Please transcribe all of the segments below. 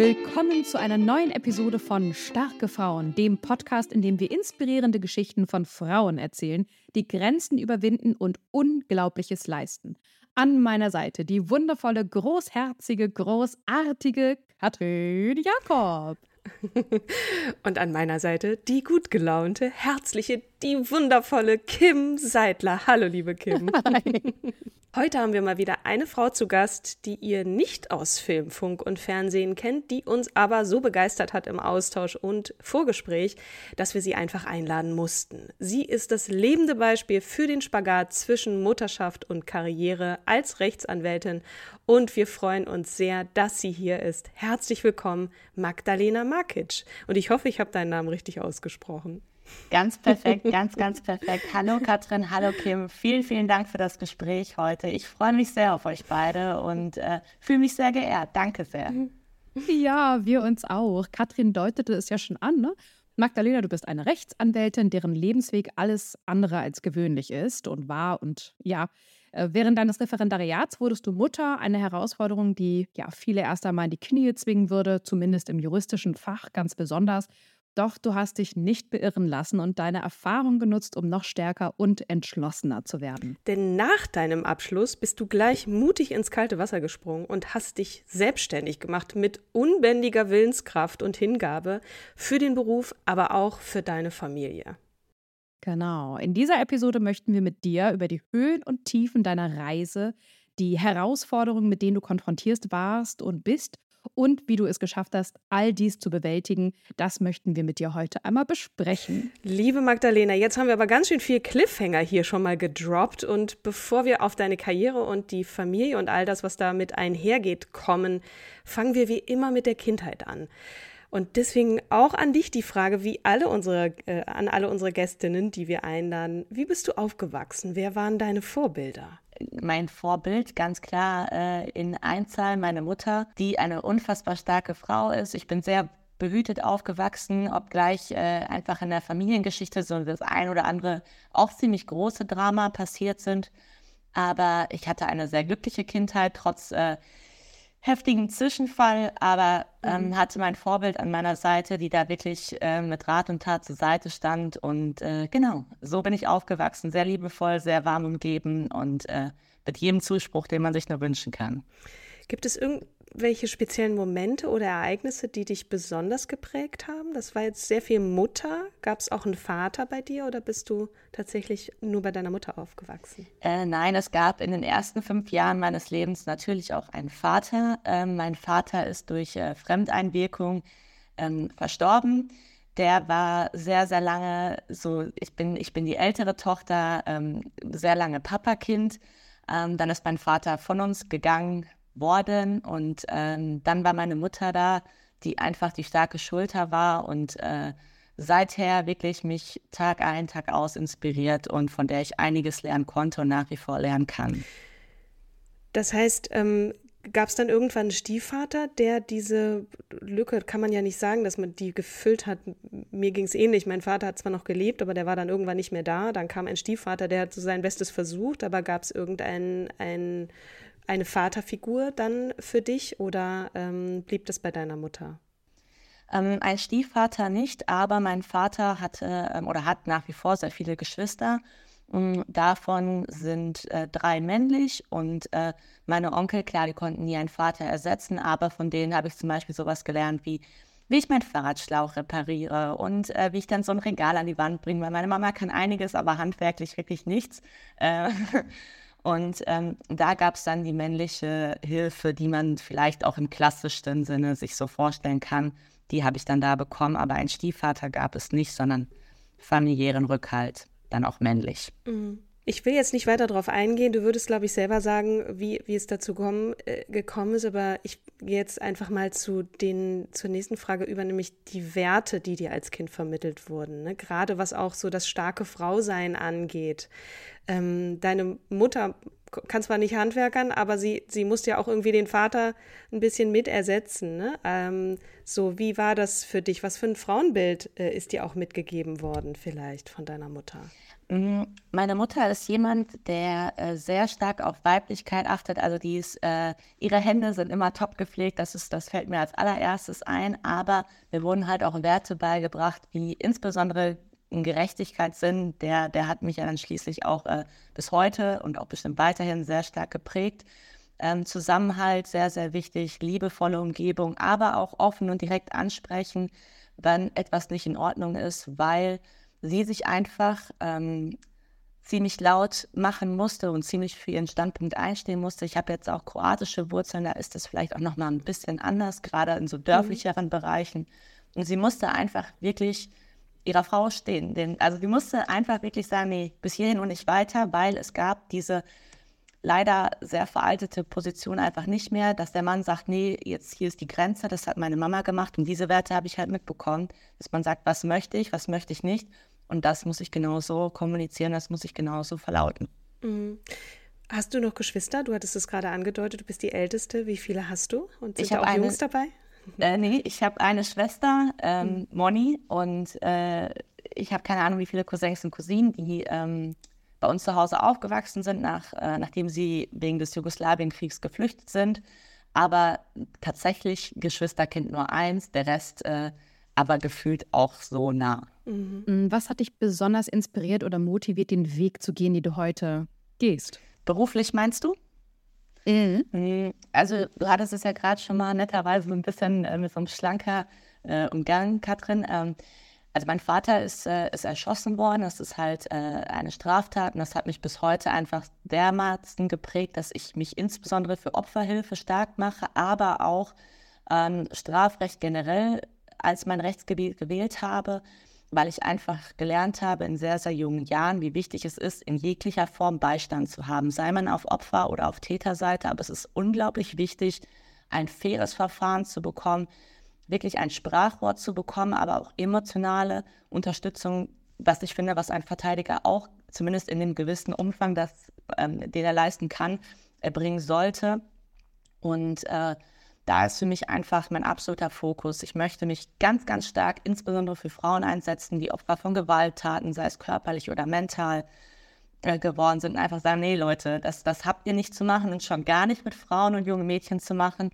Willkommen zu einer neuen Episode von Starke Frauen, dem Podcast, in dem wir inspirierende Geschichten von Frauen erzählen, die Grenzen überwinden und Unglaubliches leisten. An meiner Seite die wundervolle, großherzige, großartige Katrin Jakob. Und an meiner Seite die gut gelaunte, herzliche, die wundervolle Kim Seidler. Hallo, liebe Kim. Hi. Heute haben wir mal wieder eine Frau zu Gast, die ihr nicht aus Film, Funk und Fernsehen kennt, die uns aber so begeistert hat im Austausch und Vorgespräch, dass wir sie einfach einladen mussten. Sie ist das lebende Beispiel für den Spagat zwischen Mutterschaft und Karriere als Rechtsanwältin und wir freuen uns sehr, dass sie hier ist. Herzlich willkommen, Magdalena Markic. Und ich hoffe, ich habe deinen Namen richtig ausgesprochen. Ganz perfekt, ganz, ganz perfekt. Hallo Katrin, hallo Kim. Vielen, vielen Dank für das Gespräch heute. Ich freue mich sehr auf euch beide und äh, fühle mich sehr geehrt. Danke sehr. Ja, wir uns auch. Katrin deutete es ja schon an, ne? Magdalena, du bist eine Rechtsanwältin, deren Lebensweg alles andere als gewöhnlich ist und war. Und ja, äh, während deines Referendariats wurdest du Mutter, eine Herausforderung, die ja viele erst einmal in die Knie zwingen würde, zumindest im juristischen Fach ganz besonders. Doch du hast dich nicht beirren lassen und deine Erfahrung genutzt, um noch stärker und entschlossener zu werden. Denn nach deinem Abschluss bist du gleich mutig ins kalte Wasser gesprungen und hast dich selbstständig gemacht mit unbändiger Willenskraft und Hingabe für den Beruf, aber auch für deine Familie. Genau. In dieser Episode möchten wir mit dir über die Höhen und Tiefen deiner Reise, die Herausforderungen, mit denen du konfrontiert warst und bist und wie du es geschafft hast, all dies zu bewältigen. Das möchten wir mit dir heute einmal besprechen. Liebe Magdalena, jetzt haben wir aber ganz schön viel Cliffhanger hier schon mal gedroppt. Und bevor wir auf deine Karriere und die Familie und all das, was damit einhergeht, kommen, fangen wir wie immer mit der Kindheit an. Und deswegen auch an dich die Frage, wie alle unsere, äh, an alle unsere Gästinnen, die wir einladen, wie bist du aufgewachsen? Wer waren deine Vorbilder? Mein Vorbild, ganz klar äh, in Einzahl meine Mutter, die eine unfassbar starke Frau ist. Ich bin sehr behütet aufgewachsen, obgleich äh, einfach in der Familiengeschichte so das ein oder andere auch ziemlich große Drama passiert sind. Aber ich hatte eine sehr glückliche Kindheit, trotz äh, heftigen Zwischenfall, aber ähm, mhm. hatte mein Vorbild an meiner Seite, die da wirklich äh, mit Rat und Tat zur Seite stand. Und äh, genau, so bin ich aufgewachsen, sehr liebevoll, sehr warm umgeben und äh, mit jedem Zuspruch, den man sich nur wünschen kann. Gibt es irgend welche speziellen Momente oder Ereignisse, die dich besonders geprägt haben? Das war jetzt sehr viel Mutter. Gab es auch einen Vater bei dir oder bist du tatsächlich nur bei deiner Mutter aufgewachsen? Äh, nein, es gab in den ersten fünf Jahren meines Lebens natürlich auch einen Vater. Ähm, mein Vater ist durch äh, Fremdeinwirkung ähm, verstorben. Der war sehr, sehr lange so, ich bin, ich bin die ältere Tochter, ähm, sehr lange Papakind. Ähm, dann ist mein Vater von uns gegangen, worden. Und ähm, dann war meine Mutter da, die einfach die starke Schulter war und äh, seither wirklich mich Tag ein, Tag aus inspiriert und von der ich einiges lernen konnte und nach wie vor lernen kann. Das heißt, ähm, gab es dann irgendwann einen Stiefvater, der diese Lücke, kann man ja nicht sagen, dass man die gefüllt hat. Mir ging es ähnlich. Mein Vater hat zwar noch gelebt, aber der war dann irgendwann nicht mehr da. Dann kam ein Stiefvater, der hat so sein Bestes versucht, aber gab es irgendeinen ein eine Vaterfigur dann für dich oder ähm, blieb das bei deiner Mutter? Ähm, ein Stiefvater nicht, aber mein Vater hatte ähm, oder hat nach wie vor sehr viele Geschwister. Mm, davon sind äh, drei männlich und äh, meine Onkel, klar, die konnten nie einen Vater ersetzen, aber von denen habe ich zum Beispiel sowas gelernt wie, wie ich meinen Fahrradschlauch repariere und äh, wie ich dann so ein Regal an die Wand bringe, weil meine Mama kann einiges, aber handwerklich wirklich nichts. Und ähm, da gab es dann die männliche Hilfe, die man vielleicht auch im klassischsten Sinne sich so vorstellen kann. Die habe ich dann da bekommen, aber einen Stiefvater gab es nicht, sondern familiären Rückhalt dann auch männlich. Mhm. Ich will jetzt nicht weiter darauf eingehen. Du würdest, glaube ich, selber sagen, wie, wie es dazu kommen, äh, gekommen ist. Aber ich jetzt einfach mal zu den, zur nächsten Frage über, nämlich die Werte, die dir als Kind vermittelt wurden. Ne? Gerade was auch so das starke Frausein angeht. Ähm, deine Mutter kann zwar nicht handwerkern, aber sie, sie musste ja auch irgendwie den Vater ein bisschen mit ersetzen. Ne? Ähm, so, wie war das für dich? Was für ein Frauenbild äh, ist dir auch mitgegeben worden, vielleicht von deiner Mutter? Mm, meine Mutter ist jemand, der äh, sehr stark auf Weiblichkeit achtet. Also die ist, äh, ihre Hände sind immer top gepflegt. Das ist, das fällt mir als allererstes ein. Aber mir wurden halt auch Werte beigebracht, wie insbesondere ein Gerechtigkeitssinn. Der, der hat mich ja dann schließlich auch äh, bis heute und auch bestimmt weiterhin sehr stark geprägt. Ähm, Zusammenhalt sehr, sehr wichtig, liebevolle Umgebung, aber auch offen und direkt ansprechen, wenn etwas nicht in Ordnung ist, weil sie sich einfach ähm, ziemlich laut machen musste und ziemlich für ihren Standpunkt einstehen musste. Ich habe jetzt auch kroatische Wurzeln, da ist das vielleicht auch nochmal ein bisschen anders, gerade in so mhm. dörflicheren mhm. Bereichen. Und sie musste einfach wirklich ihrer Frau stehen. Denn, also sie musste einfach wirklich sagen, nee, bis hierhin und nicht weiter, weil es gab diese leider sehr veraltete Position einfach nicht mehr, dass der Mann sagt, nee, jetzt hier ist die Grenze, das hat meine Mama gemacht und diese Werte habe ich halt mitbekommen, dass man sagt, was möchte ich, was möchte ich nicht und das muss ich genauso kommunizieren, das muss ich genauso verlauten. Mhm. Hast du noch Geschwister? Du hattest es gerade angedeutet, du bist die Älteste. Wie viele hast du? Und sind ich da auch eine, Jungs dabei? Äh, nee, ich habe eine Schwester, ähm, mhm. Moni, und äh, ich habe keine Ahnung, wie viele Cousins und Cousinen, die ähm, bei uns zu Hause aufgewachsen sind, nach, äh, nachdem sie wegen des Jugoslawienkriegs geflüchtet sind. Aber tatsächlich Geschwisterkind nur eins, der Rest äh, aber gefühlt auch so nah. Mhm. Mm, was hat dich besonders inspiriert oder motiviert, den Weg zu gehen, den du heute gehst? Beruflich meinst du? Mhm. Mm, also du hattest es ja gerade schon mal netterweise so ein bisschen äh, mit so einem schlanker äh, umgangen, Katrin. Ähm, also mein Vater ist, äh, ist erschossen worden. Das ist halt äh, eine Straftat und das hat mich bis heute einfach dermaßen geprägt, dass ich mich insbesondere für Opferhilfe stark mache, aber auch ähm, Strafrecht generell als mein Rechtsgebiet gewählt habe, weil ich einfach gelernt habe in sehr, sehr jungen Jahren, wie wichtig es ist, in jeglicher Form Beistand zu haben, sei man auf Opfer- oder auf Täterseite. Aber es ist unglaublich wichtig, ein faires Verfahren zu bekommen, wirklich ein Sprachwort zu bekommen, aber auch emotionale Unterstützung, was ich finde, was ein Verteidiger auch zumindest in dem gewissen Umfang, das, ähm, den er leisten kann, erbringen sollte. Und äh, da ist für mich einfach mein absoluter Fokus. Ich möchte mich ganz, ganz stark insbesondere für Frauen einsetzen, die Opfer von Gewalttaten, sei es körperlich oder mental, äh, geworden sind. Und einfach sagen, nee Leute, das, das habt ihr nicht zu machen und schon gar nicht mit Frauen und jungen Mädchen zu machen.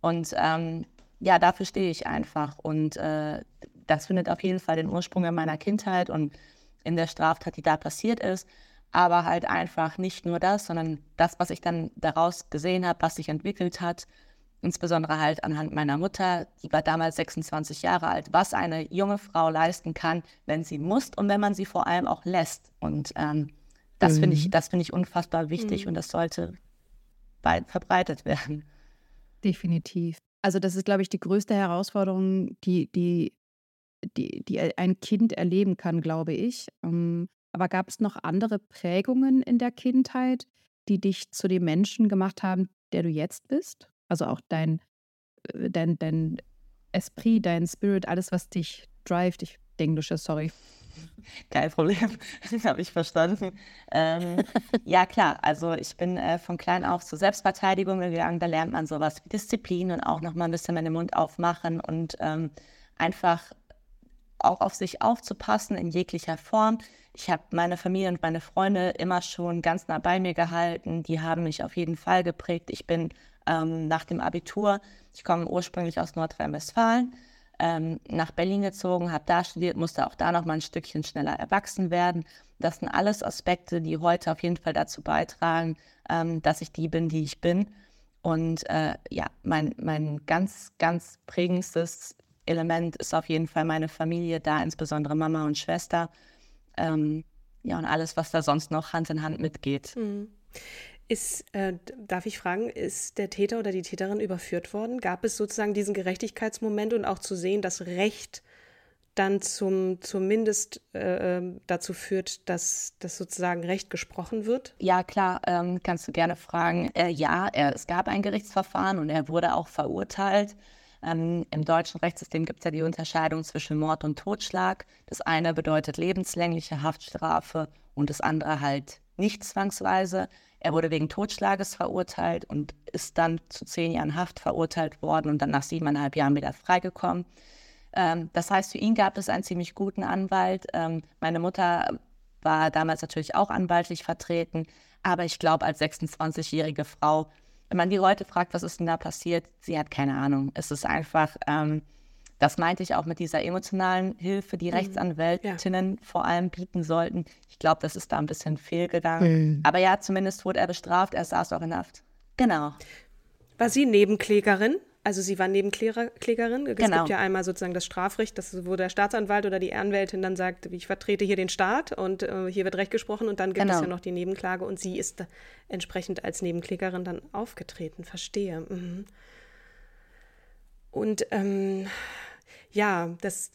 Und ähm, ja, dafür stehe ich einfach. Und äh, das findet auf jeden Fall den Ursprung in meiner Kindheit und in der Straftat, die da passiert ist. Aber halt einfach nicht nur das, sondern das, was ich dann daraus gesehen habe, was sich entwickelt hat. Insbesondere halt anhand meiner Mutter, die war damals 26 Jahre alt, was eine junge Frau leisten kann, wenn sie muss und wenn man sie vor allem auch lässt. Und ähm, das mhm. finde ich, das finde ich unfassbar wichtig mhm. und das sollte weit verbreitet werden. Definitiv. Also das ist, glaube ich, die größte Herausforderung, die, die, die, die ein Kind erleben kann, glaube ich. Ähm, aber gab es noch andere Prägungen in der Kindheit, die dich zu dem Menschen gemacht haben, der du jetzt bist? Also auch dein, äh, dein, dein Esprit, dein Spirit, alles, was dich drivet. Ich Englische, sorry. Kein Problem, habe ich verstanden. Ähm, ja, klar, also ich bin äh, von klein auf zur Selbstverteidigung gegangen. Da lernt man sowas wie Disziplin und auch nochmal ein bisschen meinen Mund aufmachen und ähm, einfach auch auf sich aufzupassen in jeglicher Form. Ich habe meine Familie und meine Freunde immer schon ganz nah bei mir gehalten. Die haben mich auf jeden Fall geprägt. Ich bin ähm, nach dem Abitur, ich komme ursprünglich aus Nordrhein-Westfalen, ähm, nach Berlin gezogen, habe da studiert, musste auch da noch mal ein Stückchen schneller erwachsen werden. Das sind alles Aspekte, die heute auf jeden Fall dazu beitragen, ähm, dass ich die bin, die ich bin. Und äh, ja, mein, mein ganz, ganz prägendstes Element ist auf jeden Fall meine Familie, da insbesondere Mama und Schwester. Ähm, ja, und alles, was da sonst noch Hand in Hand mitgeht. Mhm. Ist, äh, darf ich fragen, ist der Täter oder die Täterin überführt worden? Gab es sozusagen diesen Gerechtigkeitsmoment und auch zu sehen, dass Recht dann zum, zumindest äh, ähm, dazu führt, dass, dass sozusagen Recht gesprochen wird? Ja, klar, ähm, kannst du gerne fragen. Äh, ja, er, es gab ein Gerichtsverfahren und er wurde auch verurteilt. Ähm, Im deutschen Rechtssystem gibt es ja die Unterscheidung zwischen Mord und Totschlag. Das eine bedeutet lebenslängliche Haftstrafe und das andere halt nicht zwangsweise. Er wurde wegen Totschlages verurteilt und ist dann zu zehn Jahren Haft verurteilt worden und dann nach siebeneinhalb Jahren wieder freigekommen. Ähm, das heißt, für ihn gab es einen ziemlich guten Anwalt. Ähm, meine Mutter war damals natürlich auch anwaltlich vertreten, aber ich glaube, als 26-jährige Frau, wenn man die Leute fragt, was ist denn da passiert, sie hat keine Ahnung. Es ist einfach, ähm, das meinte ich auch mit dieser emotionalen Hilfe, die mhm. Rechtsanwältinnen ja. vor allem bieten sollten. Ich glaube, das ist da ein bisschen fehlgegangen. Mhm. Aber ja, zumindest wurde er bestraft, er saß auch in Haft. Genau. War sie Nebenklägerin? Also sie war Nebenklägerin. Es genau. gibt ja einmal sozusagen das Strafrecht, das, wo der Staatsanwalt oder die Anwältin dann sagt, ich vertrete hier den Staat und äh, hier wird Recht gesprochen und dann gibt genau. es ja noch die Nebenklage und sie ist entsprechend als Nebenklägerin dann aufgetreten. Verstehe. Mhm. Und ähm, ja, das,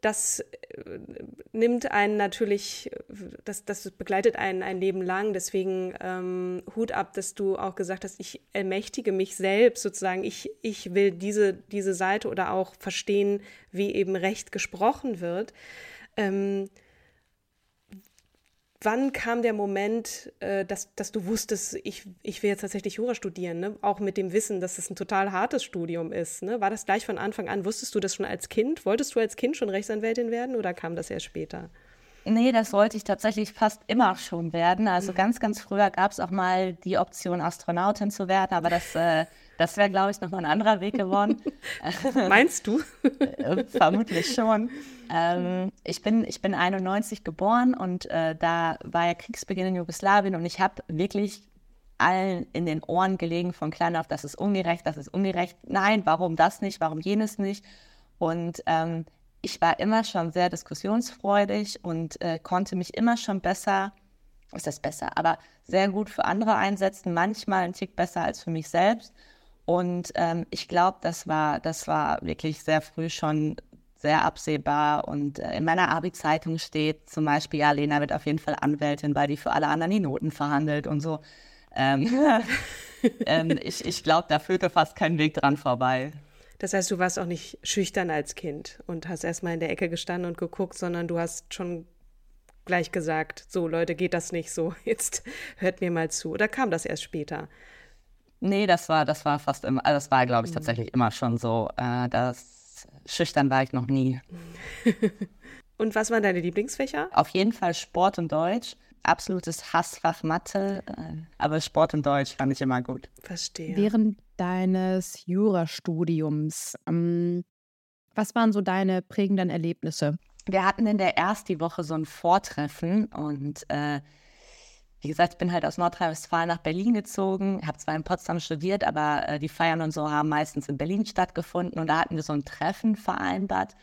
das äh, nimmt einen natürlich, das, das begleitet einen ein Leben lang. Deswegen ähm, Hut ab, dass du auch gesagt hast, ich ermächtige mich selbst sozusagen. Ich, ich will diese, diese Seite oder auch verstehen, wie eben Recht gesprochen wird. Ähm, wann kam der Moment, äh, dass, dass du wusstest, ich, ich will jetzt tatsächlich Jura studieren, ne? auch mit dem Wissen, dass es ein total hartes Studium ist? Ne? War das gleich von Anfang an? Wusstest du das schon als Kind? Wolltest du als Kind schon Rechtsanwältin werden oder kam das erst später? Nee, das wollte ich tatsächlich fast immer schon werden. Also ganz, ganz früher gab es auch mal die Option, Astronautin zu werden, aber das, äh, das wäre, glaube ich, nochmal ein anderer Weg geworden. Meinst du? Äh, vermutlich schon. Ähm, ich, bin, ich bin 91 geboren und äh, da war ja Kriegsbeginn in Jugoslawien und ich habe wirklich allen in den Ohren gelegen von klein auf, das ist ungerecht, das ist ungerecht. Nein, warum das nicht, warum jenes nicht? Und ähm, ich war immer schon sehr diskussionsfreudig und äh, konnte mich immer schon besser, ist das besser, aber sehr gut für andere einsetzen, manchmal ein Tick besser als für mich selbst. Und ähm, ich glaube, das war, das war wirklich sehr früh schon sehr absehbar. Und äh, in meiner Abi-Zeitung steht zum Beispiel, ja, Lena wird auf jeden Fall Anwältin, weil die für alle anderen die Noten verhandelt und so. Ähm, ähm, ich ich glaube, da führte fast kein Weg dran vorbei. Das heißt, du warst auch nicht schüchtern als Kind und hast erstmal in der Ecke gestanden und geguckt, sondern du hast schon gleich gesagt, so Leute, geht das nicht so, jetzt hört mir mal zu. Oder kam das erst später? Nee, das war, das war fast immer, also das war, glaube ich, mhm. tatsächlich immer schon so. Äh, das schüchtern war ich noch nie. und was waren deine Lieblingsfächer? Auf jeden Fall Sport und Deutsch absolutes Hassfach Mathe, äh, aber Sport und Deutsch fand ich immer gut. Verstehe. Während deines Jurastudiums, ähm, was waren so deine prägenden Erlebnisse? Wir hatten in der ersten Woche so ein Vortreffen und äh, wie gesagt, ich bin halt aus Nordrhein-Westfalen nach Berlin gezogen, habe zwar in Potsdam studiert, aber äh, die Feiern und so haben meistens in Berlin stattgefunden und da hatten wir so ein Treffen vereinbart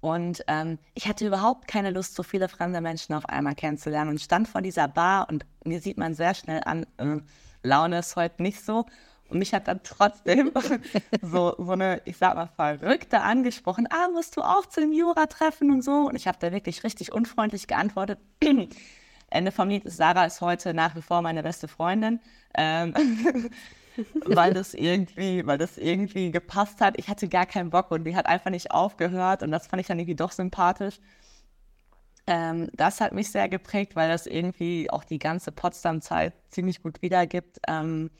und ähm, ich hatte überhaupt keine Lust, so viele fremde Menschen auf einmal kennenzulernen und stand vor dieser Bar und mir sieht man sehr schnell an, äh, Laune ist heute nicht so. Und mich hat dann trotzdem so, so eine, ich sag mal, Verrückte angesprochen, ah, musst du auch zu dem Jura-Treffen und so. Und ich habe da wirklich richtig unfreundlich geantwortet. Ende vom Lied ist, Sarah ist heute nach wie vor meine beste Freundin. Ähm, weil das irgendwie, weil das irgendwie gepasst hat. Ich hatte gar keinen Bock und die hat einfach nicht aufgehört und das fand ich dann irgendwie doch sympathisch. Ähm, das hat mich sehr geprägt, weil das irgendwie auch die ganze Potsdam-Zeit ziemlich gut wiedergibt. Ähm,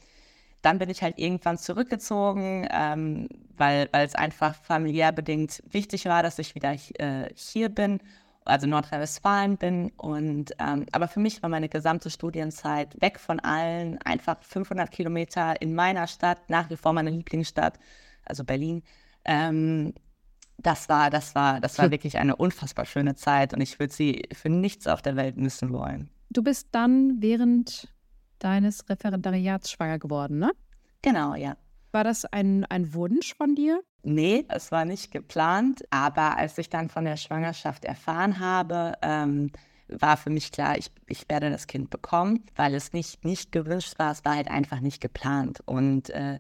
dann bin ich halt irgendwann zurückgezogen, ähm, weil es einfach familiär bedingt wichtig war, dass ich wieder äh, hier bin also Nordrhein-Westfalen bin. Und ähm, aber für mich war meine gesamte Studienzeit weg von allen, einfach 500 Kilometer in meiner Stadt, nach wie vor meine Lieblingsstadt, also Berlin. Ähm, das war, das war, das war wirklich eine unfassbar schöne Zeit und ich würde sie für nichts auf der Welt missen wollen. Du bist dann während deines Referendariats schwanger geworden, ne? Genau, ja. War das ein, ein Wunsch von dir? Nee, es war nicht geplant. Aber als ich dann von der Schwangerschaft erfahren habe, ähm, war für mich klar, ich, ich werde das Kind bekommen, weil es nicht, nicht gewünscht war. Es war halt einfach nicht geplant. Und äh,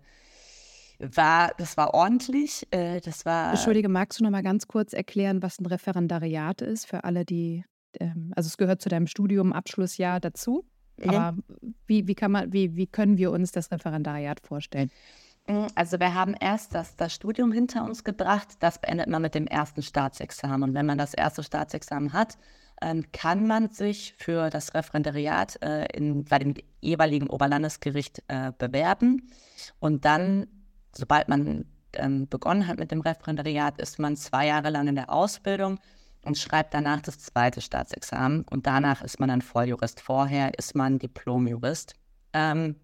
war, das war ordentlich. Äh, das war. Entschuldige, magst du noch mal ganz kurz erklären, was ein Referendariat ist für alle, die, ähm, also es gehört zu deinem Studium, Abschlussjahr dazu. Aber wie, wie, kann man, wie, wie können wir uns das Referendariat vorstellen? Mm, also wir haben erst das, das Studium hinter uns gebracht. Das beendet man mit dem ersten Staatsexamen. Und wenn man das erste Staatsexamen hat, ähm, kann man sich für das Referendariat äh, in, bei dem jeweiligen Oberlandesgericht äh, bewerben. Und dann, sobald man ähm, begonnen hat mit dem Referendariat, ist man zwei Jahre lang in der Ausbildung und schreibt danach das zweite Staatsexamen. Und danach ist man dann Volljurist. Vorher ist man Diplomjurist. Ähm,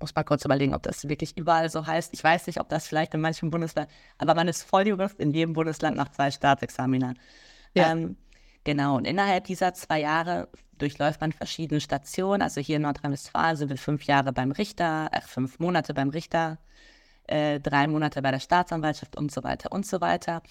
muss mal kurz überlegen, ob das wirklich überall so heißt. Ich weiß nicht, ob das vielleicht in manchen Bundesländern, aber man ist Volljurist in jedem Bundesland nach zwei Staatsexaminern. Ja. Ähm, genau, und innerhalb dieser zwei Jahre durchläuft man verschiedene Stationen. Also hier in Nordrhein-Westfalen sind wir fünf Jahre beim Richter, äh, fünf Monate beim Richter, äh, drei Monate bei der Staatsanwaltschaft und so weiter und so weiter.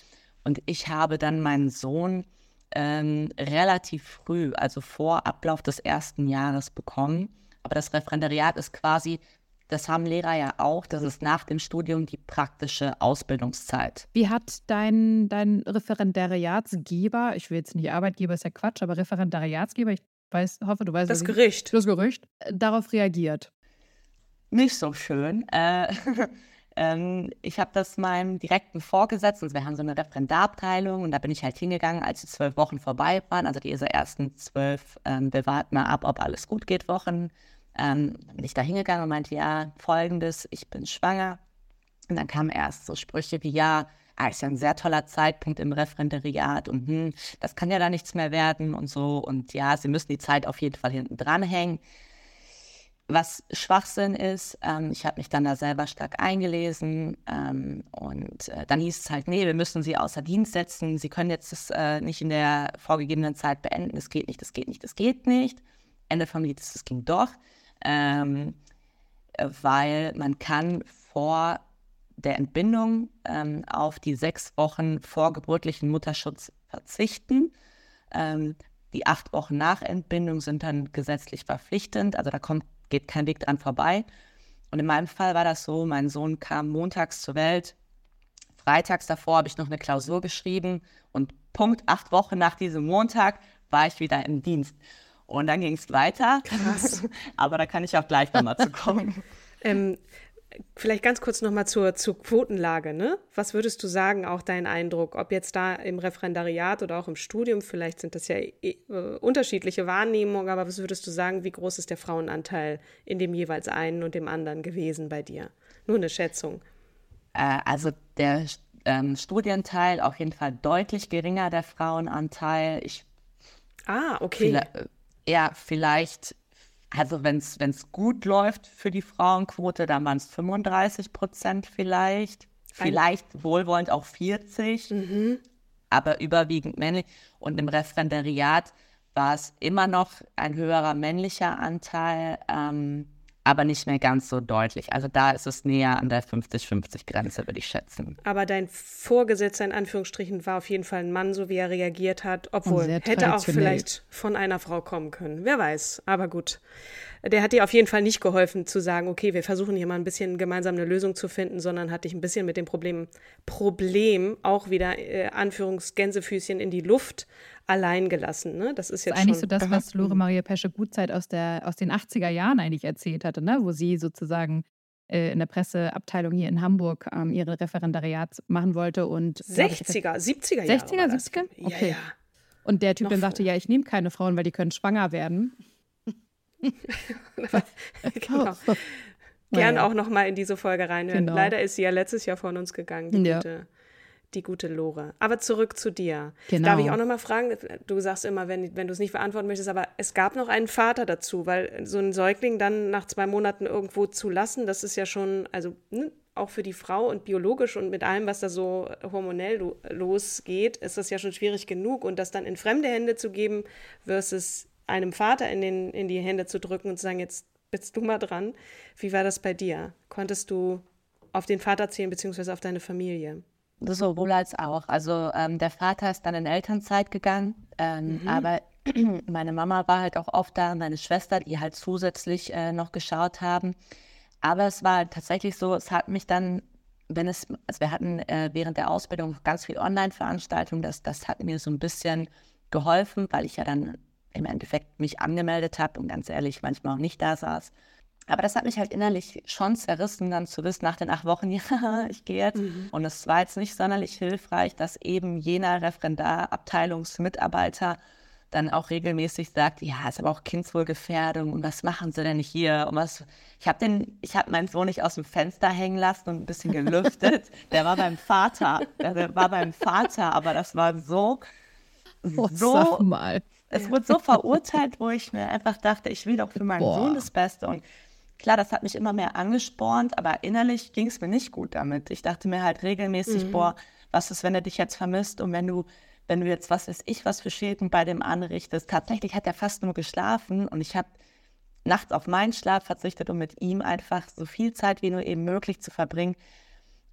Und ich habe dann meinen Sohn ähm, relativ früh, also vor Ablauf des ersten Jahres bekommen. Aber das Referendariat ist quasi, das haben Lehrer ja auch, das ist nach dem Studium die praktische Ausbildungszeit. Wie hat dein, dein Referendariatsgeber, ich will jetzt nicht Arbeitgeber, ist ja Quatsch, aber Referendariatsgeber, ich weiß, hoffe, du weißt das Gericht. Das Gericht, darauf reagiert? Nicht so schön. Äh, Ähm, ich habe das meinem direkten Vorgesetzten, also wir haben so eine Referendarabteilung und da bin ich halt hingegangen, als die zwölf Wochen vorbei waren, also diese ersten zwölf, ähm, wir warten mal ab, ob alles gut geht, Wochen. Ähm, bin ich da hingegangen und meinte, ja, folgendes, ich bin schwanger. Und dann kamen erst so Sprüche wie, ja, ah, ist ja ein sehr toller Zeitpunkt im Referendariat und hm, das kann ja da nichts mehr werden und so. Und ja, Sie müssen die Zeit auf jeden Fall hinten dranhängen was Schwachsinn ist. Ähm, ich habe mich dann da selber stark eingelesen ähm, und äh, dann hieß es halt, nee, wir müssen sie außer Dienst setzen. Sie können jetzt das äh, nicht in der vorgegebenen Zeit beenden. Das geht nicht, das geht nicht, das geht nicht. Ende vom Lied es ging doch, ähm, weil man kann vor der Entbindung ähm, auf die sechs Wochen vorgeburtlichen Mutterschutz verzichten. Ähm, die acht Wochen nach Entbindung sind dann gesetzlich verpflichtend. Also da kommt geht kein Weg dran vorbei. Und in meinem Fall war das so, mein Sohn kam montags zur Welt. Freitags davor habe ich noch eine Klausur geschrieben und Punkt acht Wochen nach diesem Montag war ich wieder im Dienst. Und dann ging es weiter. Krass. Aber da kann ich auch gleich nochmal zu kommen. ähm, Vielleicht ganz kurz nochmal zur, zur Quotenlage. Ne? Was würdest du sagen, auch dein Eindruck, ob jetzt da im Referendariat oder auch im Studium, vielleicht sind das ja äh, unterschiedliche Wahrnehmungen, aber was würdest du sagen, wie groß ist der Frauenanteil in dem jeweils einen und dem anderen gewesen bei dir? Nur eine Schätzung. Äh, also der ähm, Studienteil auf jeden Fall deutlich geringer, der Frauenanteil. Ich, ah, okay. Vielleicht, ja, vielleicht also wenn es gut läuft für die Frauenquote, dann waren es 35 Prozent vielleicht. Vielleicht Ein wohlwollend auch 40, mhm. aber überwiegend männlich. Und im Referendariat war es immer noch ein höherer männlicher Anteil. Ähm, aber nicht mehr ganz so deutlich. Also da ist es näher an der 50-50-Grenze, würde ich schätzen. Aber dein Vorgesetzter in Anführungsstrichen war auf jeden Fall ein Mann, so wie er reagiert hat, obwohl hätte auch vielleicht von einer Frau kommen können. Wer weiß, aber gut. Der hat dir auf jeden Fall nicht geholfen zu sagen, okay, wir versuchen hier mal ein bisschen gemeinsam eine Lösung zu finden, sondern hat dich ein bisschen mit dem Problem, Problem auch wieder äh, Anführungsgänsefüßchen in die Luft allein gelassen. Ne? Das ist jetzt das ist eigentlich so das, was Lore Maria Pesche Gutzeit aus, der, aus den 80er Jahren eigentlich erzählt hatte, ne? wo sie sozusagen äh, in der Presseabteilung hier in Hamburg ähm, ihre Referendariat machen wollte. Und, 60er, 70er Jahre. 60er, 70er? Okay. Ja, ja. Und der Typ Noch dann sagte, ja, ich nehme keine Frauen, weil die können schwanger werden. genau. Gern auch noch mal in diese Folge reinhören. Genau. Leider ist sie ja letztes Jahr von uns gegangen, die ja. gute die gute Lore. Aber zurück zu dir. Genau. Darf ich auch noch mal fragen? Du sagst immer, wenn, wenn du es nicht beantworten möchtest, aber es gab noch einen Vater dazu, weil so einen Säugling dann nach zwei Monaten irgendwo zu lassen, das ist ja schon, also ne, auch für die Frau und biologisch und mit allem, was da so hormonell lo losgeht, ist das ja schon schwierig genug. Und das dann in fremde Hände zu geben, versus einem Vater in, den, in die Hände zu drücken und zu sagen, jetzt bist du mal dran. Wie war das bei dir? Konntest du auf den Vater zählen, beziehungsweise auf deine Familie? Sowohl als auch. Also ähm, der Vater ist dann in Elternzeit gegangen, ähm, mhm. aber meine Mama war halt auch oft da, meine Schwester, die halt zusätzlich äh, noch geschaut haben. Aber es war tatsächlich so, es hat mich dann, wenn es, also wir hatten äh, während der Ausbildung ganz viel Online-Veranstaltungen, das, das hat mir so ein bisschen geholfen, weil ich ja dann im Endeffekt mich angemeldet habe und ganz ehrlich manchmal auch nicht da saß. Aber das hat mich halt innerlich schon zerrissen, dann zu wissen, nach den acht Wochen, ja, ich gehe jetzt. Mhm. Und es war jetzt nicht sonderlich hilfreich, dass eben jener Referendar, Abteilungsmitarbeiter dann auch regelmäßig sagt, ja, ist aber auch Kindswohlgefährdung und was machen Sie denn hier? Und was, ich habe den, ich habe meinen Sohn nicht aus dem Fenster hängen lassen und ein bisschen gelüftet. Der war beim Vater, der war beim Vater, aber das war so, oh, so, mal. Es wurde so verurteilt, wo ich mir einfach dachte, ich will doch für meinen Boah. Sohn das Beste und Klar, das hat mich immer mehr angespornt, aber innerlich ging es mir nicht gut damit. Ich dachte mir halt regelmäßig, mhm. boah, was ist, wenn er dich jetzt vermisst und wenn du wenn du jetzt, was weiß ich, was für Schäden bei dem anrichtest. Tatsächlich hat er fast nur geschlafen und ich habe nachts auf meinen Schlaf verzichtet, um mit ihm einfach so viel Zeit wie nur eben möglich zu verbringen.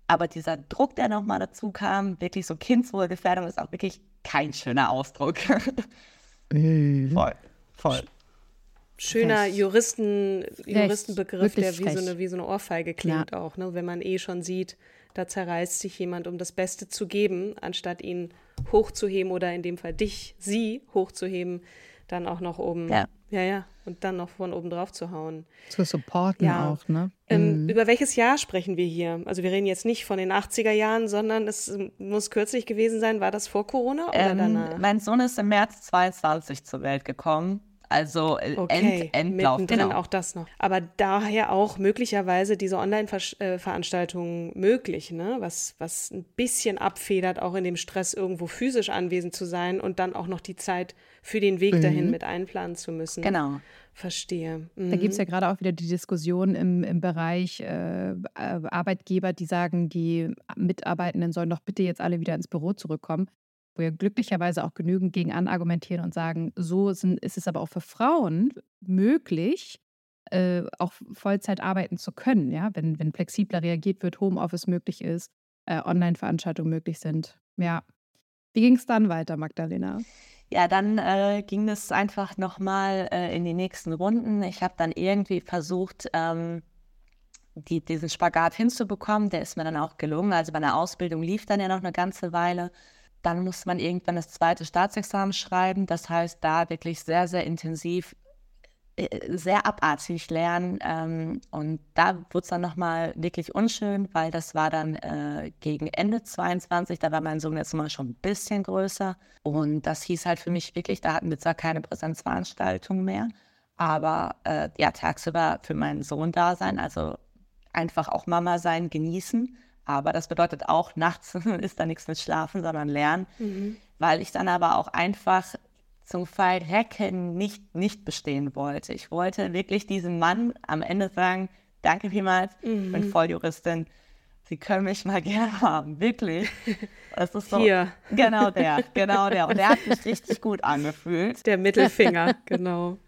Aber dieser Druck, der nochmal dazu kam, wirklich so Kindswohlgefährdung, ist auch wirklich kein schöner Ausdruck. Voll, voll. Schöner Juristen, Juristenbegriff, der wie so, eine, wie so eine Ohrfeige klingt ja. auch, ne? wenn man eh schon sieht, da zerreißt sich jemand, um das Beste zu geben, anstatt ihn hochzuheben oder in dem Fall dich, sie hochzuheben, dann auch noch oben. Ja. Ja, ja. Und dann noch von oben drauf zu hauen. Zu supporten ja. auch, ne? Ähm, mhm. Über welches Jahr sprechen wir hier? Also wir reden jetzt nicht von den 80er Jahren, sondern es muss kürzlich gewesen sein. War das vor Corona oder ähm, danach? Mein Sohn ist im März 22 zur Welt gekommen. Also äh, okay, End, Endlauf. Genau. auch das noch. Aber daher auch möglicherweise diese Online-Veranstaltungen möglich, ne? was, was ein bisschen abfedert, auch in dem Stress irgendwo physisch anwesend zu sein und dann auch noch die Zeit für den Weg mhm. dahin mit einplanen zu müssen. Genau. Verstehe. Mhm. Da gibt es ja gerade auch wieder die Diskussion im, im Bereich äh, Arbeitgeber, die sagen, die Mitarbeitenden sollen doch bitte jetzt alle wieder ins Büro zurückkommen wo ja glücklicherweise auch genügend gegen anargumentieren und sagen, so sind, ist es aber auch für Frauen möglich, äh, auch Vollzeit arbeiten zu können, ja, wenn, wenn flexibler reagiert wird, Homeoffice möglich ist, äh, Online-Veranstaltungen möglich sind. Ja. Wie ging es dann weiter, Magdalena? Ja, dann äh, ging es einfach nochmal äh, in die nächsten Runden. Ich habe dann irgendwie versucht, ähm, die, diesen Spagat hinzubekommen. Der ist mir dann auch gelungen. Also bei der Ausbildung lief dann ja noch eine ganze Weile. Dann muss man irgendwann das zweite Staatsexamen schreiben. Das heißt, da wirklich sehr, sehr intensiv, äh, sehr abartig lernen. Ähm, und da wurde es dann nochmal wirklich unschön, weil das war dann äh, gegen Ende 22. Da war mein Sohn jetzt mal schon ein bisschen größer. Und das hieß halt für mich wirklich, da hatten wir zwar keine Präsenzveranstaltung mehr, aber äh, ja, tagsüber für meinen Sohn da sein, also einfach auch Mama sein, genießen. Aber das bedeutet auch, nachts ist da nichts mit Schlafen, sondern Lernen, mhm. weil ich dann aber auch einfach zum Fall Recken nicht, nicht bestehen wollte. Ich wollte wirklich diesem Mann am Ende sagen, danke vielmals, mhm. ich bin mhm. Volljuristin. Sie können mich mal gerne haben, wirklich. Das ist so, Hier. Genau der, genau der. Und der hat mich richtig gut angefühlt. Der Mittelfinger, genau.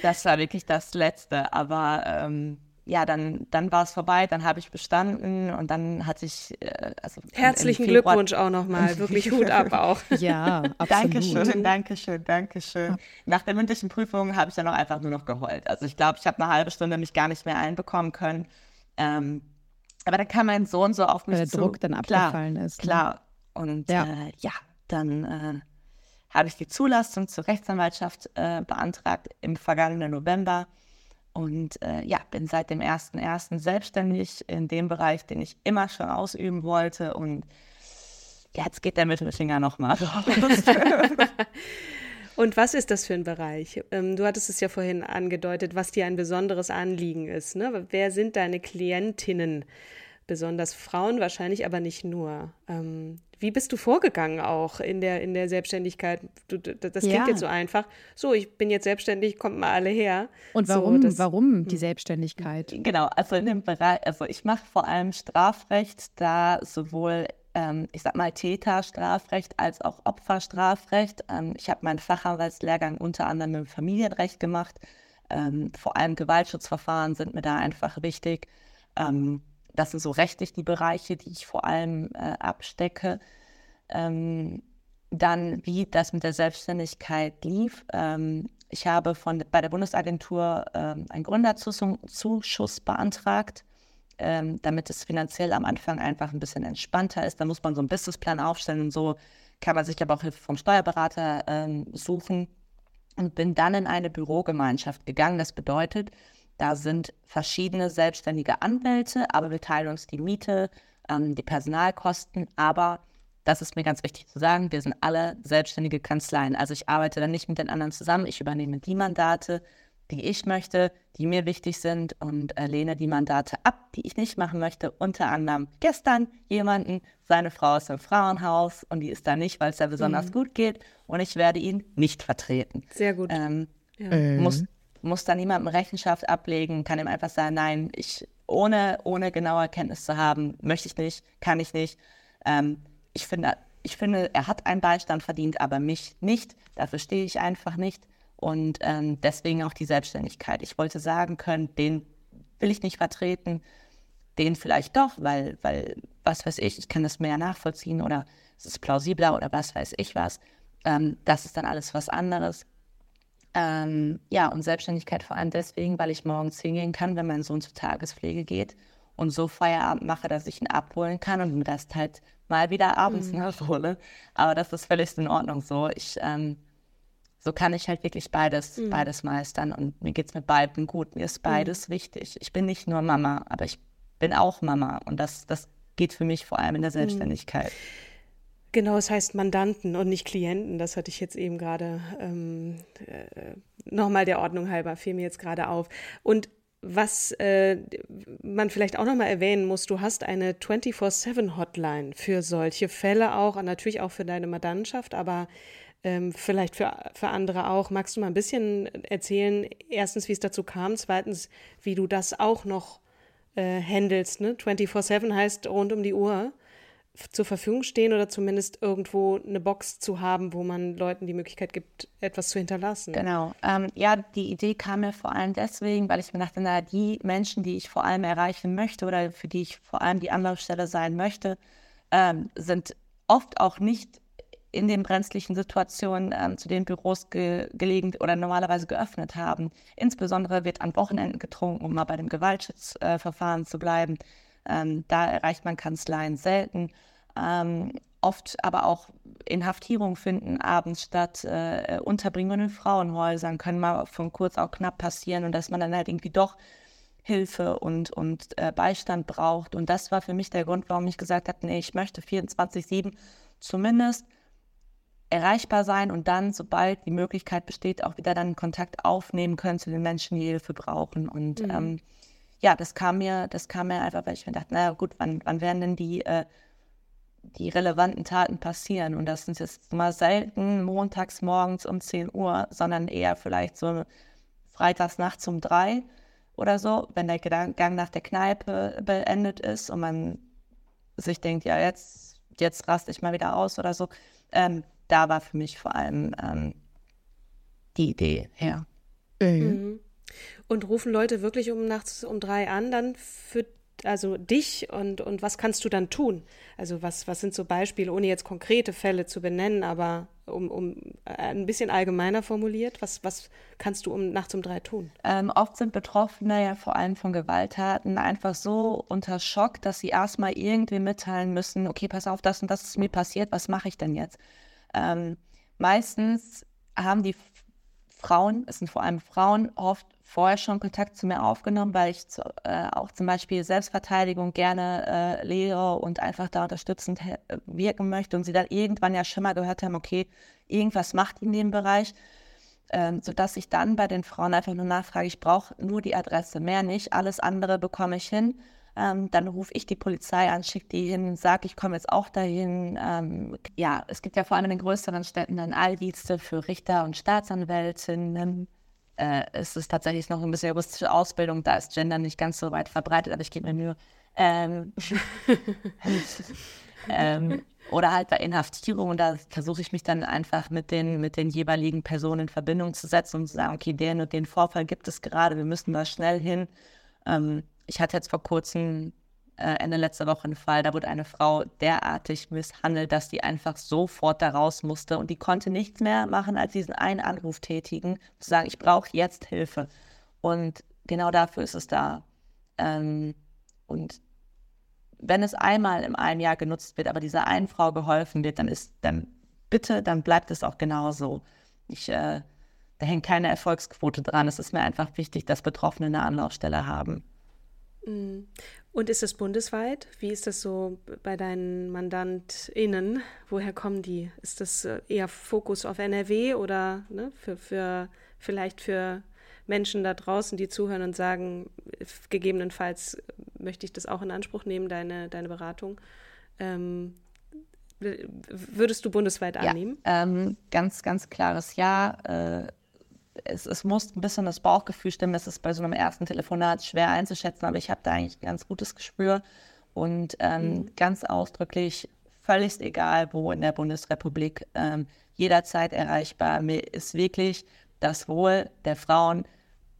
Das war wirklich das Letzte. Aber ähm, ja, dann, dann war es vorbei, dann habe ich bestanden und dann hatte ich. Äh, also Herzlichen Glückwunsch auch nochmal, wirklich Hut ab auch. ja, absolut. Dankeschön, Dankeschön, Dankeschön. Nach der mündlichen Prüfung habe ich dann auch einfach nur noch geheult. Also ich glaube, ich habe eine halbe Stunde mich gar nicht mehr einbekommen können. Ähm, aber dann kam mein Sohn so auf mich Weil der zu. Druck dann abgefallen klar, ist. Ne? Klar. Und ja, äh, ja dann äh, habe ich die Zulassung zur Rechtsanwaltschaft äh, beantragt im vergangenen November. Und äh, ja, bin seit dem 1.1. selbstständig in dem Bereich, den ich immer schon ausüben wollte. Und jetzt geht der Mittelfinger nochmal raus. Und was ist das für ein Bereich? Ähm, du hattest es ja vorhin angedeutet, was dir ein besonderes Anliegen ist. Ne? Wer sind deine Klientinnen? besonders Frauen wahrscheinlich, aber nicht nur. Wie bist du vorgegangen auch in der, in der Selbstständigkeit? Du, das klingt ja. jetzt so einfach. So, ich bin jetzt selbstständig, kommt mal alle her. Und warum, so, warum die hm. Selbstständigkeit? Genau, also in dem Bereich, also ich mache vor allem Strafrecht, da sowohl ähm, ich sag mal, Täterstrafrecht als auch Opferstrafrecht. Ähm, ich habe meinen Fachanwaltslehrgang unter anderem im Familienrecht gemacht. Ähm, vor allem Gewaltschutzverfahren sind mir da einfach wichtig. Ähm, das sind so rechtlich die Bereiche, die ich vor allem äh, abstecke. Ähm, dann, wie das mit der Selbstständigkeit lief. Ähm, ich habe von, bei der Bundesagentur ähm, einen Gründerzuschuss beantragt, ähm, damit es finanziell am Anfang einfach ein bisschen entspannter ist. Da muss man so einen Businessplan aufstellen und so kann man sich aber auch Hilfe vom Steuerberater ähm, suchen und bin dann in eine Bürogemeinschaft gegangen. Das bedeutet, da sind verschiedene selbstständige Anwälte, aber wir teilen uns die Miete, ähm, die Personalkosten. Aber das ist mir ganz wichtig zu sagen, wir sind alle selbstständige Kanzleien. Also ich arbeite dann nicht mit den anderen zusammen, ich übernehme die Mandate, die ich möchte, die mir wichtig sind und äh, lehne die Mandate ab, die ich nicht machen möchte. Unter anderem gestern jemanden, seine Frau ist im Frauenhaus und die ist da nicht, weil es da besonders mhm. gut geht und ich werde ihn nicht vertreten. Sehr gut. Ähm, ja. ähm. Muss, muss da niemandem Rechenschaft ablegen, kann ihm einfach sagen, nein, ich ohne, ohne genaue Kenntnis zu haben, möchte ich nicht, kann ich nicht. Ähm, ich, finde, ich finde, er hat einen Beistand verdient, aber mich nicht. Dafür stehe ich einfach nicht. Und ähm, deswegen auch die Selbstständigkeit. Ich wollte sagen können, den will ich nicht vertreten, den vielleicht doch, weil, weil, was weiß ich, ich kann das mehr nachvollziehen oder es ist plausibler oder was weiß ich was. Ähm, das ist dann alles was anderes. Ähm, ja, und Selbstständigkeit vor allem deswegen, weil ich morgens hingehen kann, wenn mein Sohn zur Tagespflege geht und so Feierabend mache, dass ich ihn abholen kann und mir das halt mal wieder abends mhm. nachhole. Aber das ist völlig in Ordnung so. Ich, ähm, so kann ich halt wirklich beides, mhm. beides meistern und mir geht es mit beiden gut. Mir ist mhm. beides mhm. wichtig. Ich bin nicht nur Mama, aber ich bin auch Mama und das, das geht für mich vor allem in der mhm. Genau, es heißt Mandanten und nicht Klienten. Das hatte ich jetzt eben gerade ähm, äh, nochmal der Ordnung halber, fiel mir jetzt gerade auf. Und was äh, man vielleicht auch nochmal erwähnen muss, du hast eine 24-7-Hotline für solche Fälle auch, und natürlich auch für deine Mandantschaft, aber ähm, vielleicht für, für andere auch. Magst du mal ein bisschen erzählen, erstens, wie es dazu kam, zweitens, wie du das auch noch äh, handelst? Ne? 24-7 heißt rund um die Uhr zur Verfügung stehen oder zumindest irgendwo eine Box zu haben, wo man Leuten die Möglichkeit gibt, etwas zu hinterlassen. Genau. Ähm, ja, die Idee kam mir vor allem deswegen, weil ich mir dachte, na, die Menschen, die ich vor allem erreichen möchte oder für die ich vor allem die Anlaufstelle sein möchte, ähm, sind oft auch nicht in den brenzlichen Situationen ähm, zu den Büros ge gelegen oder normalerweise geöffnet haben. Insbesondere wird an Wochenenden getrunken, um mal bei dem Gewaltschutzverfahren äh, zu bleiben. Ähm, da erreicht man Kanzleien selten. Ähm, oft aber auch Inhaftierungen finden abends statt. Äh, Unterbringungen in Frauenhäusern können mal von kurz auch knapp passieren und dass man dann halt irgendwie doch Hilfe und, und äh, Beistand braucht. Und das war für mich der Grund, warum ich gesagt habe, nee, ich möchte 24-7 zumindest erreichbar sein und dann, sobald die Möglichkeit besteht, auch wieder dann Kontakt aufnehmen können zu den Menschen, die Hilfe brauchen. Und mhm. ähm, ja, das kam mir, das kam mir einfach, weil ich mir dachte, naja gut, wann, wann werden denn die, äh, die relevanten Taten passieren? Und das sind jetzt mal selten montags morgens um 10 Uhr, sondern eher vielleicht so freitags nachts um drei oder so, wenn der Gang nach der Kneipe beendet ist und man sich denkt, ja, jetzt, jetzt raste ich mal wieder aus oder so. Ähm, da war für mich vor allem ähm, die Idee her. Mhm. mhm. Und rufen Leute wirklich um nachts um drei an, dann für also dich und, und was kannst du dann tun? Also was, was sind so Beispiele, ohne jetzt konkrete Fälle zu benennen, aber um, um äh, ein bisschen allgemeiner formuliert, was, was kannst du um nachts um drei tun? Ähm, oft sind Betroffene ja vor allem von Gewalttaten einfach so unter Schock, dass sie erstmal irgendwie mitteilen müssen, okay, pass auf, das und das ist mir passiert, was mache ich denn jetzt? Ähm, meistens haben die Frauen, es sind vor allem Frauen, oft vorher schon Kontakt zu mir aufgenommen, weil ich zu, äh, auch zum Beispiel Selbstverteidigung gerne äh, lehre und einfach da unterstützend wirken möchte und sie dann irgendwann ja schon mal gehört haben, okay, irgendwas macht in dem Bereich, ähm, sodass ich dann bei den Frauen einfach nur nachfrage, ich brauche nur die Adresse, mehr nicht, alles andere bekomme ich hin. Ähm, dann rufe ich die Polizei an, schicke die hin, sage, ich komme jetzt auch dahin. Ähm, ja, es gibt ja vor allem in den größeren Städten dann Alldienste für Richter und Staatsanwältinnen. Äh, es ist tatsächlich noch ein bisschen juristische Ausbildung, da ist Gender nicht ganz so weit verbreitet, aber ich gebe mir Mühe. Ähm, ähm, oder halt bei Inhaftierung, da versuche ich mich dann einfach mit den, mit den jeweiligen Personen in Verbindung zu setzen und zu sagen, okay, den und den Vorfall gibt es gerade, wir müssen da schnell hin. Ähm, ich hatte jetzt vor kurzem, Ende letzter Woche einen Fall, da wurde eine Frau derartig misshandelt, dass die einfach sofort da raus musste und die konnte nichts mehr machen, als diesen einen Anruf tätigen, zu sagen, ich brauche jetzt Hilfe. Und genau dafür ist es da. Ähm, und wenn es einmal im einen Jahr genutzt wird, aber dieser einen Frau geholfen wird, dann ist, dann bitte, dann bleibt es auch genauso. Ich, äh, da hängt keine Erfolgsquote dran. Es ist mir einfach wichtig, dass Betroffene eine Anlaufstelle haben. Und ist das bundesweit? Wie ist das so bei deinen MandantInnen? Woher kommen die? Ist das äh, eher Fokus auf NRW oder ne, für, für vielleicht für Menschen da draußen, die zuhören und sagen, gegebenenfalls möchte ich das auch in Anspruch nehmen, deine, deine Beratung. Ähm, würdest du bundesweit annehmen? Ja, ähm, ganz, ganz klares Ja. Äh, es, es, muss ein bisschen das Bauchgefühl stimmen. Es ist bei so einem ersten Telefonat schwer einzuschätzen, aber ich habe da eigentlich ein ganz gutes Gespür und ähm, mhm. ganz ausdrücklich, völlig egal, wo in der Bundesrepublik, ähm, jederzeit erreichbar. Mir ist wirklich das Wohl der Frauen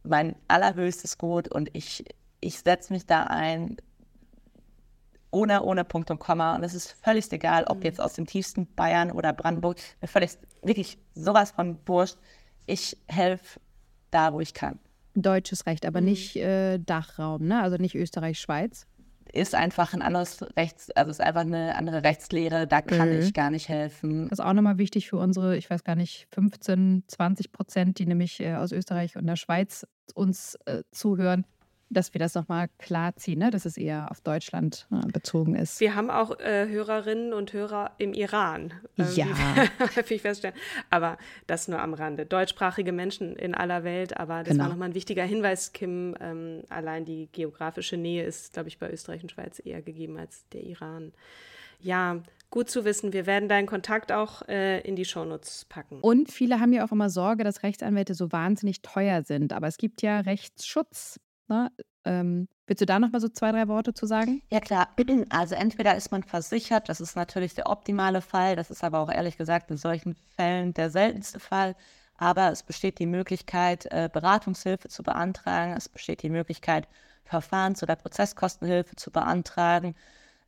mein allerhöchstes Gut und ich, ich setze mich da ein, ohne, ohne Punkt und Komma. Und es ist völlig egal, ob mhm. jetzt aus dem tiefsten Bayern oder Brandenburg, mir völlig, wirklich sowas von Wurscht. Ich helfe da, wo ich kann. Deutsches Recht, aber mhm. nicht äh, Dachraum, ne? also nicht Österreich, Schweiz. Ist einfach ein anderes Rechts, also ist einfach eine andere Rechtslehre, da kann mhm. ich gar nicht helfen. Das ist auch nochmal wichtig für unsere, ich weiß gar nicht, 15, 20 Prozent, die nämlich äh, aus Österreich und der Schweiz uns äh, zuhören dass wir das nochmal klar ziehen, ne? dass es eher auf Deutschland äh, bezogen ist. Wir haben auch äh, Hörerinnen und Hörer im Iran. Ähm, ja. häufig feststellen. Aber das nur am Rande. Deutschsprachige Menschen in aller Welt, aber das genau. war nochmal ein wichtiger Hinweis, Kim. Ähm, allein die geografische Nähe ist, glaube ich, bei Österreich und Schweiz eher gegeben als der Iran. Ja, gut zu wissen. Wir werden deinen Kontakt auch äh, in die Shownotes packen. Und viele haben ja auch immer Sorge, dass Rechtsanwälte so wahnsinnig teuer sind. Aber es gibt ja Rechtsschutz. Ne? Ähm, willst du da noch mal so zwei, drei Worte zu sagen? Ja, klar. Also entweder ist man versichert, das ist natürlich der optimale Fall, das ist aber auch ehrlich gesagt in solchen Fällen der seltenste Fall. Aber es besteht die Möglichkeit, äh, Beratungshilfe zu beantragen. Es besteht die Möglichkeit, Verfahrens- oder Prozesskostenhilfe zu beantragen.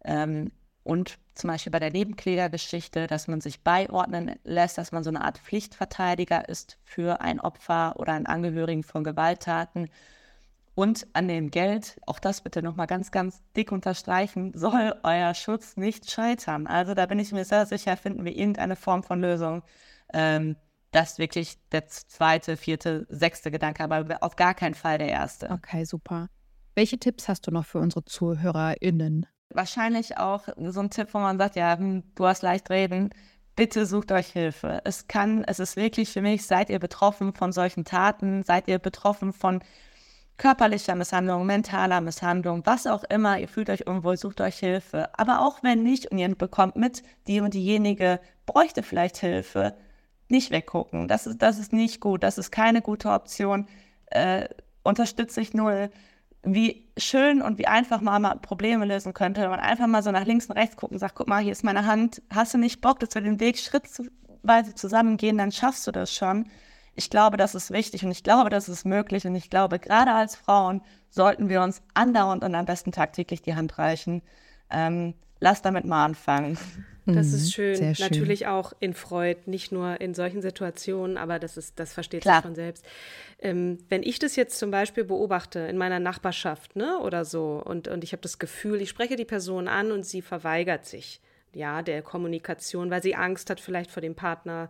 Ähm, und zum Beispiel bei der Nebenklägergeschichte, dass man sich beiordnen lässt, dass man so eine Art Pflichtverteidiger ist für ein Opfer oder einen Angehörigen von Gewalttaten. Und an dem Geld, auch das bitte nochmal ganz, ganz dick unterstreichen, soll euer Schutz nicht scheitern. Also da bin ich mir sehr sicher, finden wir irgendeine Form von Lösung. Ähm, das ist wirklich der zweite, vierte, sechste Gedanke, aber auf gar keinen Fall der erste. Okay, super. Welche Tipps hast du noch für unsere ZuhörerInnen? Wahrscheinlich auch so ein Tipp, wo man sagt, ja, hm, du hast leicht reden. Bitte sucht euch Hilfe. Es kann, es ist wirklich für mich, seid ihr betroffen von solchen Taten, seid ihr betroffen von körperlicher Misshandlung, mentaler Misshandlung, was auch immer, ihr fühlt euch unwohl, sucht euch Hilfe. Aber auch wenn nicht und ihr bekommt mit, die und diejenige bräuchte vielleicht Hilfe, nicht weggucken. Das ist, das ist nicht gut, das ist keine gute Option. Äh, unterstütze ich null. Wie schön und wie einfach man mal Probleme lösen könnte, wenn man einfach mal so nach links und rechts gucken und sagt, guck mal, hier ist meine Hand, hast du nicht Bock, dass wir den Weg schrittweise zusammengehen, dann schaffst du das schon. Ich glaube, das ist wichtig und ich glaube, das ist möglich. Und ich glaube, gerade als Frauen sollten wir uns andauernd und am besten tagtäglich die Hand reichen. Ähm, lass damit mal anfangen. Das ist mhm, schön. schön. Natürlich auch in Freud, nicht nur in solchen Situationen, aber das ist, das versteht Klar. sich von selbst. Ähm, wenn ich das jetzt zum Beispiel beobachte in meiner Nachbarschaft, ne, oder so, und, und ich habe das Gefühl, ich spreche die Person an und sie verweigert sich, ja, der Kommunikation, weil sie Angst hat vielleicht vor dem Partner.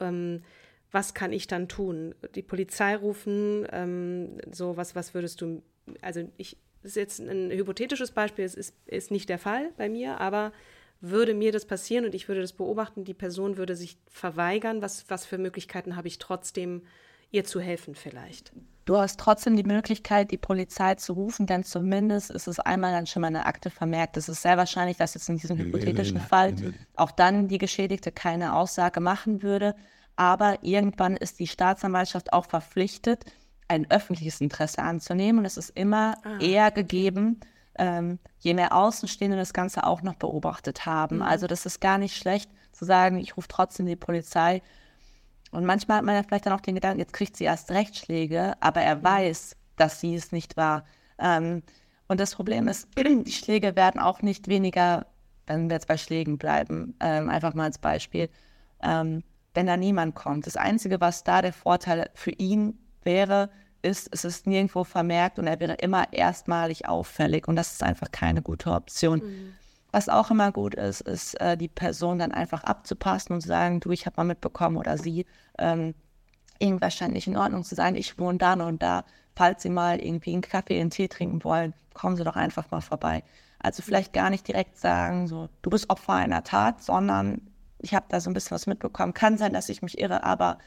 Ähm, was kann ich dann tun? Die Polizei rufen, ähm, so was, was würdest du, also ich, das ist jetzt ein hypothetisches Beispiel, es ist, ist nicht der Fall bei mir, aber würde mir das passieren und ich würde das beobachten, die Person würde sich verweigern, was, was für Möglichkeiten habe ich trotzdem, ihr zu helfen vielleicht? Du hast trotzdem die Möglichkeit, die Polizei zu rufen, denn zumindest ist es einmal dann schon mal eine Akte vermerkt. Es ist sehr wahrscheinlich, dass jetzt in diesem hypothetischen Fall auch dann die Geschädigte keine Aussage machen würde. Aber irgendwann ist die Staatsanwaltschaft auch verpflichtet, ein öffentliches Interesse anzunehmen. Und es ist immer ah. eher gegeben, ähm, je mehr Außenstehende das Ganze auch noch beobachtet haben. Mhm. Also das ist gar nicht schlecht zu sagen, ich rufe trotzdem die Polizei und manchmal hat man ja vielleicht dann auch den Gedanken, jetzt kriegt sie erst Rechtsschläge, aber er weiß, dass sie es nicht war. Ähm, und das Problem ist, die Schläge werden auch nicht weniger, wenn wir jetzt bei Schlägen bleiben, ähm, einfach mal als Beispiel, ähm, wenn da niemand kommt. Das Einzige, was da der Vorteil für ihn wäre, ist, es ist nirgendwo vermerkt und er wäre immer erstmalig auffällig und das ist einfach keine gute Option. Mhm. Was auch immer gut ist, ist äh, die Person dann einfach abzupassen und zu sagen, du, ich habe mal mitbekommen oder sie, ähm, irgendwas scheint nicht in Ordnung zu sein, ich wohne da und da. Falls Sie mal irgendwie einen Kaffee, einen Tee trinken wollen, kommen Sie doch einfach mal vorbei. Also vielleicht gar nicht direkt sagen, so, du bist Opfer einer Tat, sondern ich habe da so ein bisschen was mitbekommen. Kann sein, dass ich mich irre, aber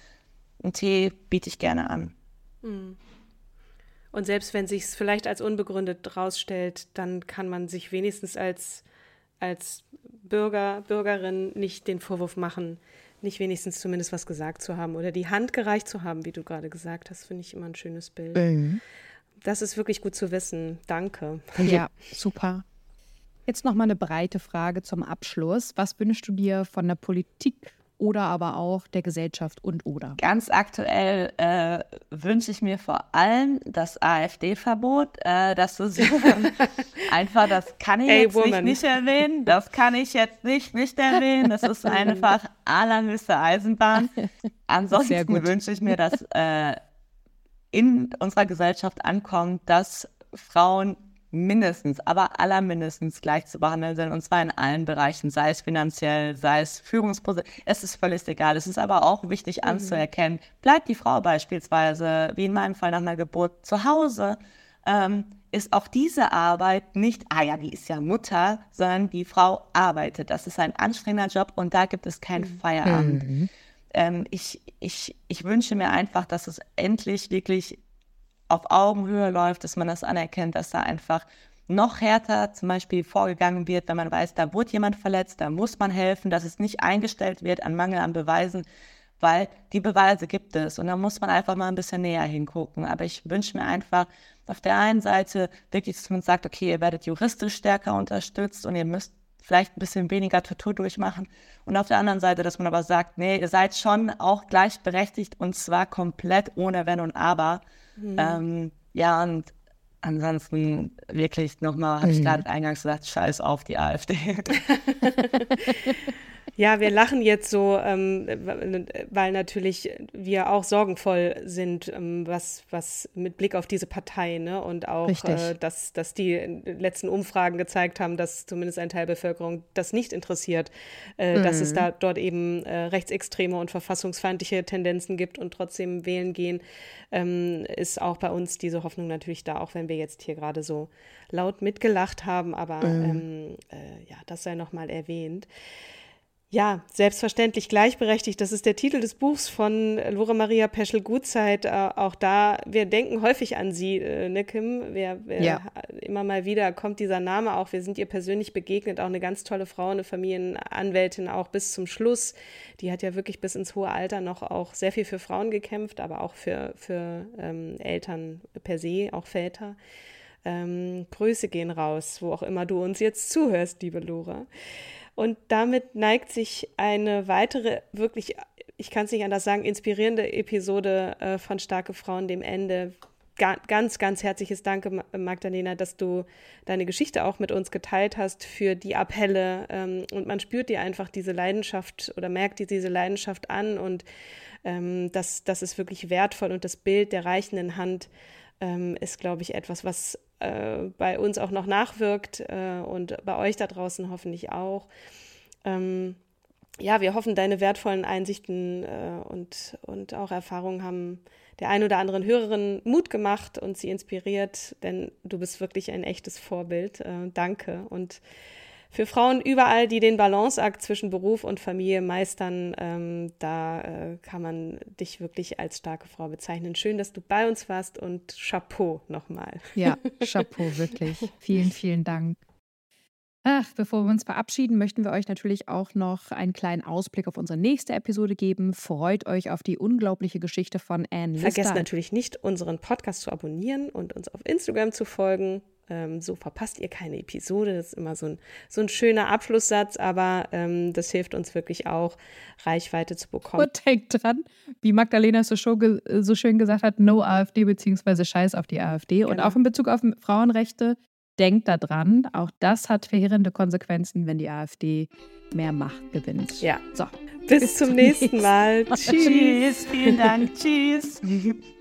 einen Tee biete ich gerne an. Hm. Und selbst wenn sich es vielleicht als unbegründet rausstellt, dann kann man sich wenigstens als als Bürger, Bürgerin nicht den Vorwurf machen, nicht wenigstens zumindest was gesagt zu haben oder die Hand gereicht zu haben, wie du gerade gesagt hast, finde ich immer ein schönes Bild. Mhm. Das ist wirklich gut zu wissen. Danke. Ja, super. Jetzt noch mal eine breite Frage zum Abschluss. Was wünschst du dir von der Politik oder aber auch der Gesellschaft und oder? Ganz aktuell äh, wünsche ich mir vor allem das AfD-Verbot. Äh, das ist einfach, das kann ich hey, jetzt nicht, nicht, erwähnen. Das kann ich jetzt nicht nicht erwähnen. Das ist einfach allerhöchste Eisenbahn. Ansonsten wünsche ich mir, dass äh, in unserer Gesellschaft ankommt, dass Frauen mindestens, aber allermindestens gleich zu behandeln sind, und zwar in allen Bereichen, sei es finanziell, sei es Führungsposition. Es ist völlig egal. Es ist aber auch wichtig mhm. anzuerkennen, bleibt die Frau beispielsweise, wie in meinem Fall nach einer Geburt, zu Hause, ähm, ist auch diese Arbeit nicht, ah ja, die ist ja Mutter, sondern die Frau arbeitet. Das ist ein anstrengender Job und da gibt es keinen mhm. Feierabend. Mhm. Ähm, ich, ich, ich wünsche mir einfach, dass es endlich wirklich auf Augenhöhe läuft, dass man das anerkennt, dass da einfach noch härter zum Beispiel vorgegangen wird, wenn man weiß, da wurde jemand verletzt, da muss man helfen, dass es nicht eingestellt wird an Mangel an Beweisen, weil die Beweise gibt es und da muss man einfach mal ein bisschen näher hingucken. Aber ich wünsche mir einfach auf der einen Seite wirklich, dass man sagt, okay, ihr werdet juristisch stärker unterstützt und ihr müsst vielleicht ein bisschen weniger Tortur durchmachen. Und auf der anderen Seite, dass man aber sagt, nee, ihr seid schon auch gleichberechtigt und zwar komplett ohne Wenn und Aber. Mhm. Ähm, ja, und ansonsten wirklich nochmal, habe ich mhm. gerade eingangs gesagt, scheiß auf die AfD. Ja, wir lachen jetzt so, ähm, weil natürlich wir auch sorgenvoll sind, ähm, was, was mit Blick auf diese Partei, ne? Und auch, äh, dass, dass die letzten Umfragen gezeigt haben, dass zumindest ein Teil der Bevölkerung das nicht interessiert, äh, mhm. dass es mhm. da dort eben äh, rechtsextreme und verfassungsfeindliche Tendenzen gibt und trotzdem wählen gehen, ähm, ist auch bei uns diese Hoffnung natürlich da, auch wenn wir jetzt hier gerade so laut mitgelacht haben. Aber mhm. ähm, äh, ja, das sei nochmal erwähnt. Ja, selbstverständlich gleichberechtigt. Das ist der Titel des Buchs von Lore Maria Peschel-Gutzeit. Äh, auch da, wir denken häufig an sie, äh, ne, Kim? Wir, wir ja. Immer mal wieder kommt dieser Name auch. Wir sind ihr persönlich begegnet. Auch eine ganz tolle Frau, eine Familienanwältin auch bis zum Schluss. Die hat ja wirklich bis ins hohe Alter noch auch sehr viel für Frauen gekämpft, aber auch für, für ähm, Eltern per se, auch Väter. Ähm, Grüße gehen raus, wo auch immer du uns jetzt zuhörst, liebe Lora. Und damit neigt sich eine weitere, wirklich, ich kann es nicht anders sagen, inspirierende Episode äh, von Starke Frauen dem Ende. Ga ganz, ganz herzliches Danke, Magdalena, dass du deine Geschichte auch mit uns geteilt hast für die Appelle. Ähm, und man spürt dir einfach diese Leidenschaft oder merkt dir diese Leidenschaft an und ähm, das, das ist wirklich wertvoll und das Bild der reichenden Hand ähm, ist, glaube ich, etwas, was äh, bei uns auch noch nachwirkt äh, und bei euch da draußen hoffentlich auch. Ähm, ja, wir hoffen, deine wertvollen Einsichten äh, und, und auch Erfahrungen haben der ein oder anderen Hörerin Mut gemacht und sie inspiriert, denn du bist wirklich ein echtes Vorbild. Äh, danke. Und für Frauen überall, die den Balanceakt zwischen Beruf und Familie meistern, ähm, da äh, kann man dich wirklich als starke Frau bezeichnen. Schön, dass du bei uns warst und Chapeau nochmal. Ja, Chapeau, wirklich. vielen, vielen Dank. Ach, bevor wir uns verabschieden, möchten wir euch natürlich auch noch einen kleinen Ausblick auf unsere nächste Episode geben. Freut euch auf die unglaubliche Geschichte von Anne Lister. Vergesst natürlich nicht, unseren Podcast zu abonnieren und uns auf Instagram zu folgen. Ähm, so verpasst ihr keine Episode. Das ist immer so ein, so ein schöner Abschlusssatz, aber ähm, das hilft uns wirklich auch, Reichweite zu bekommen. Und denkt dran, wie Magdalena so, so schön gesagt hat, no AfD beziehungsweise Scheiß auf die AfD. Genau. Und auch in Bezug auf Frauenrechte, denkt daran, auch das hat verheerende Konsequenzen, wenn die AfD mehr Macht gewinnt. Ja. So. Bis, bis zum, zum nächsten, nächsten Mal. Tschüss. Tschüss. Vielen Dank. Tschüss.